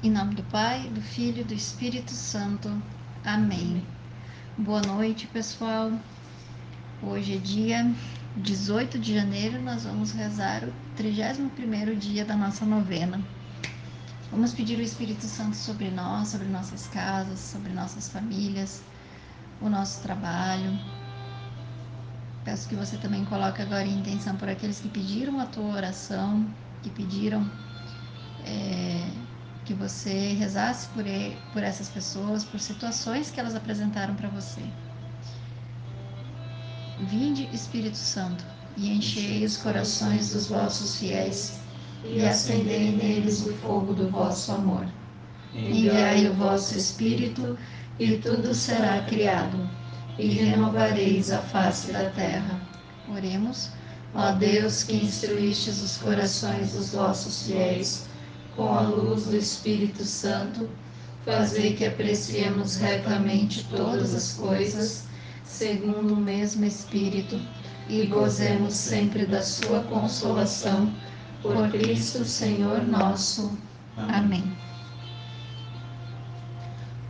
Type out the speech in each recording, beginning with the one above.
Em nome do Pai, do Filho e do Espírito Santo. Amém. Boa noite, pessoal. Hoje é dia 18 de janeiro, nós vamos rezar o 31º dia da nossa novena. Vamos pedir o Espírito Santo sobre nós, sobre nossas casas, sobre nossas famílias, o nosso trabalho. Peço que você também coloque agora em intenção por aqueles que pediram a tua oração, que pediram é, que você rezasse por, por essas pessoas, por situações que elas apresentaram para você. Vinde, Espírito Santo, e enchei os corações dos vossos fiéis, e acendei neles o fogo do vosso amor. Enviai o vosso Espírito, e tudo será criado, e renovareis a face da terra. Oremos. Ó Deus, que instruístes os corações dos vossos fiéis com a luz do Espírito Santo, fazei que apreciemos retamente todas as coisas, segundo o mesmo Espírito, e gozemos sempre da sua consolação. Por Cristo, Senhor nosso. Amém.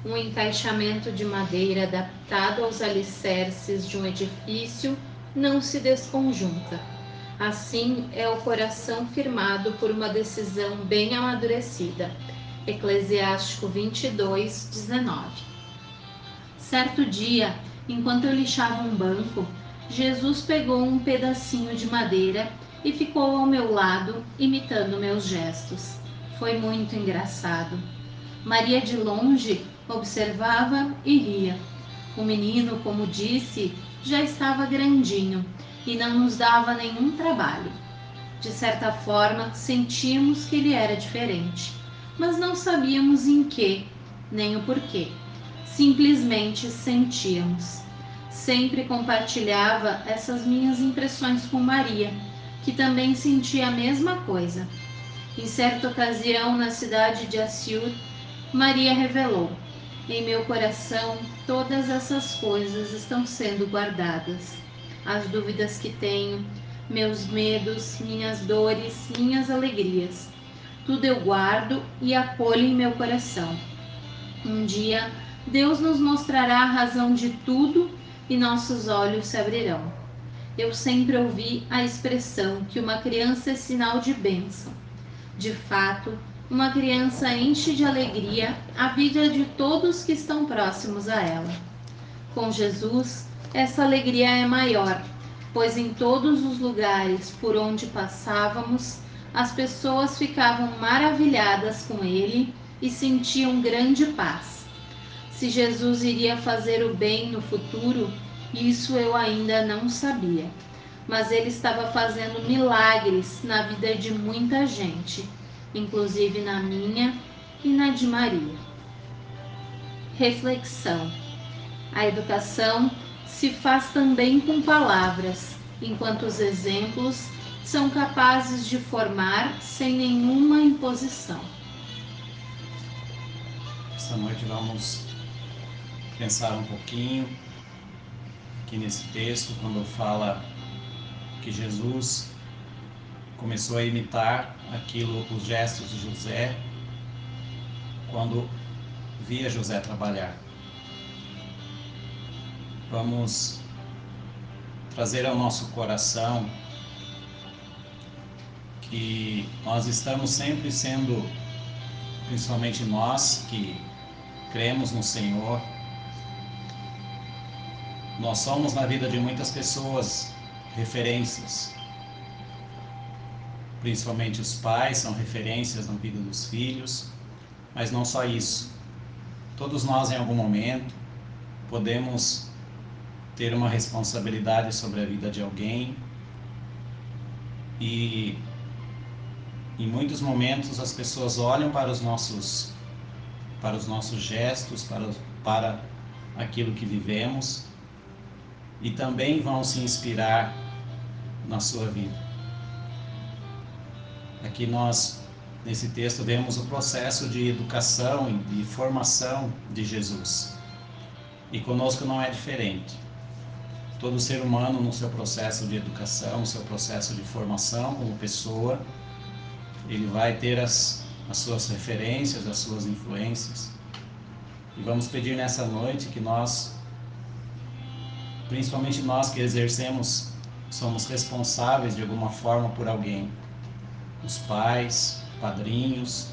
Um encaixamento de madeira adaptado aos alicerces de um edifício não se desconjunta Assim é o coração firmado por uma decisão bem amadurecida. Eclesiástico 22, 19. Certo dia, enquanto eu lixava um banco, Jesus pegou um pedacinho de madeira e ficou ao meu lado, imitando meus gestos. Foi muito engraçado. Maria de longe observava e ria. O menino, como disse, já estava grandinho e não nos dava nenhum trabalho. De certa forma, sentimos que ele era diferente, mas não sabíamos em que, nem o porquê. Simplesmente sentíamos. Sempre compartilhava essas minhas impressões com Maria, que também sentia a mesma coisa. Em certa ocasião, na cidade de Assur, Maria revelou: Em meu coração, todas essas coisas estão sendo guardadas as dúvidas que tenho, meus medos, minhas dores, minhas alegrias. Tudo eu guardo e acolho em meu coração. Um dia, Deus nos mostrará a razão de tudo e nossos olhos se abrirão. Eu sempre ouvi a expressão que uma criança é sinal de bênção. De fato, uma criança enche de alegria a vida de todos que estão próximos a ela. Com Jesus, essa alegria é maior, pois em todos os lugares por onde passávamos, as pessoas ficavam maravilhadas com ele e sentiam grande paz. Se Jesus iria fazer o bem no futuro, isso eu ainda não sabia, mas ele estava fazendo milagres na vida de muita gente, inclusive na minha e na de Maria. Reflexão: a educação se faz também com palavras, enquanto os exemplos são capazes de formar sem nenhuma imposição. Esta noite vamos pensar um pouquinho aqui nesse texto, quando fala que Jesus começou a imitar aquilo, os gestos de José, quando via José trabalhar vamos trazer ao nosso coração que nós estamos sempre sendo, principalmente nós que cremos no Senhor, nós somos na vida de muitas pessoas referências. Principalmente os pais são referências na vida dos filhos, mas não só isso. Todos nós, em algum momento, podemos ter uma responsabilidade sobre a vida de alguém e em muitos momentos as pessoas olham para os nossos para os nossos gestos, para para aquilo que vivemos e também vão se inspirar na sua vida. Aqui nós nesse texto vemos o processo de educação e de formação de Jesus. E conosco não é diferente todo ser humano no seu processo de educação, no seu processo de formação como pessoa, ele vai ter as, as suas referências, as suas influências. E vamos pedir nessa noite que nós, principalmente nós que exercemos, somos responsáveis de alguma forma por alguém, os pais, padrinhos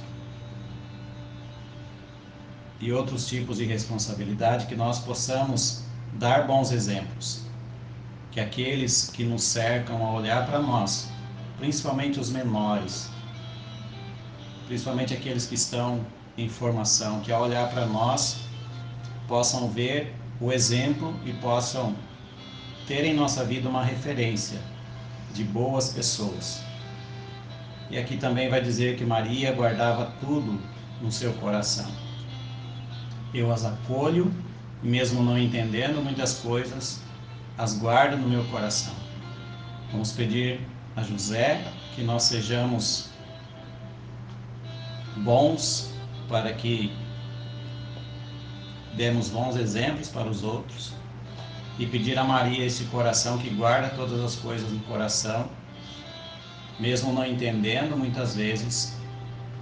e outros tipos de responsabilidade, que nós possamos dar bons exemplos, que aqueles que nos cercam a olhar para nós, principalmente os menores, principalmente aqueles que estão em formação, que ao olhar para nós possam ver o exemplo e possam ter em nossa vida uma referência de boas pessoas. E aqui também vai dizer que Maria guardava tudo no seu coração. Eu as acolho, mesmo não entendendo muitas coisas, as guardo no meu coração. Vamos pedir a José que nós sejamos bons para que demos bons exemplos para os outros e pedir a Maria esse coração que guarda todas as coisas no coração, mesmo não entendendo muitas vezes,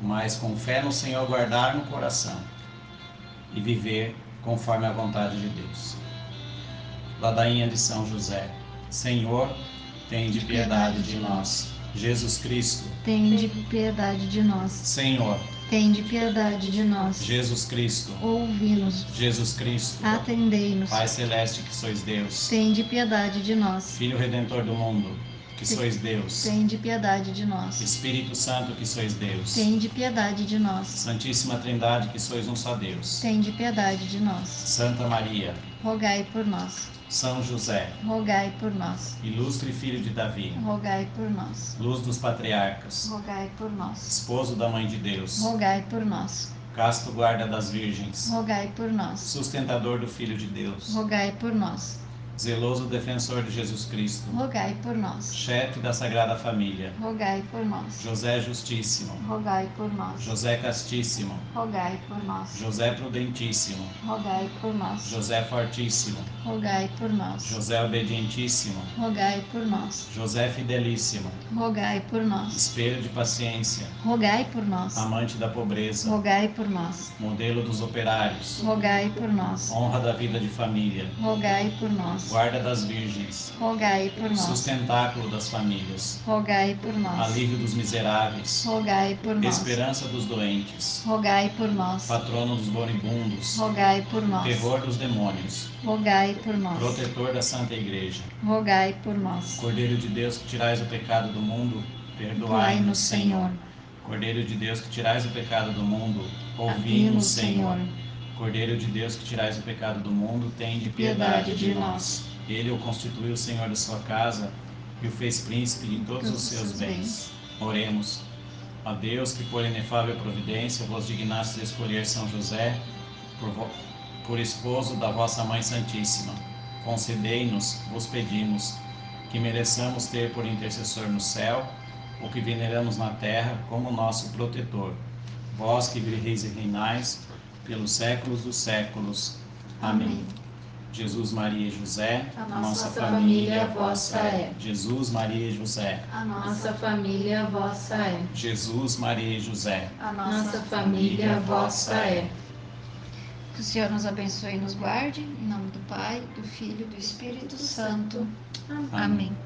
mas com fé no Senhor guardar no coração e viver conforme a vontade de Deus. Ladainha de São José, Senhor, tem de piedade de nós. Jesus Cristo, tem de piedade de nós. Senhor, tem de piedade de nós. Jesus Cristo, ouvi-nos. Jesus Cristo, atendei-nos. Pai celeste que sois Deus, tem de piedade de nós. Filho redentor do mundo, que sois Deus. Tem de piedade de nós. Espírito Santo, que sois Deus. Tem de piedade de nós. Santíssima Trindade, que sois um só Deus. Tem de piedade de nós. Santa Maria, rogai por nós. São José, rogai por nós. Ilustre filho de Davi, rogai por nós. Luz dos patriarcas, rogai por nós. Esposo da mãe de Deus, rogai por nós. Casto guarda das virgens, rogai por nós. Sustentador do filho de Deus, rogai por nós zeloso defensor de Jesus Cristo, rogai por nós. Chefe da Sagrada Família, rogai por nós. José Justíssimo, rogai por nós. José Castíssimo, rogai por nós. José Prudentíssimo, rogai por nós. José Fortíssimo, rogai por nós. José Obedientíssimo, rogai por nós. José Fidelíssimo, rogai por nós. Espelho de paciência, rogai por nós. Amante da pobreza, rogai por nós. Modelo dos operários, rogai por nós. Honra da vida de família, rogai por nós guarda das virgens, rogai por nós. Sustentáculo das famílias, rogai por nós. Alívio dos miseráveis, rogai por nós. Esperança dos doentes, rogai por nós. Patrono dos moribundos, rogai por nós. Terror dos demônios, rogai por nós. Protetor da Santa Igreja, rogai por nós. Cordeiro de Deus que tirais o pecado do mundo, perdoai-nos, Senhor. Cordeiro de Deus que tirais o pecado do mundo, ouvi-nos, Senhor. Cordeiro de Deus que tirais o pecado do mundo, tem de piedade de nós. Ele o constituiu Senhor da sua casa e o fez príncipe de todos os seus bens. Oremos. A Deus que por inefável providência vos dignastes escolher São José por, por esposo da vossa Mãe Santíssima. Concedei-nos, vos pedimos, que mereçamos ter por intercessor no céu o que veneramos na terra como nosso protetor. Vós que vireis e reinais pelos séculos dos séculos. Amém. Jesus, Maria e José, a nossa, nossa família, vossa é. Jesus, Maria e José, a nossa família vossa é. Jesus, Maria e José, a nossa família vossa é. Que o Senhor nos abençoe e nos guarde, em nome do Pai, do Filho e do Espírito Santo. Amém. Amém.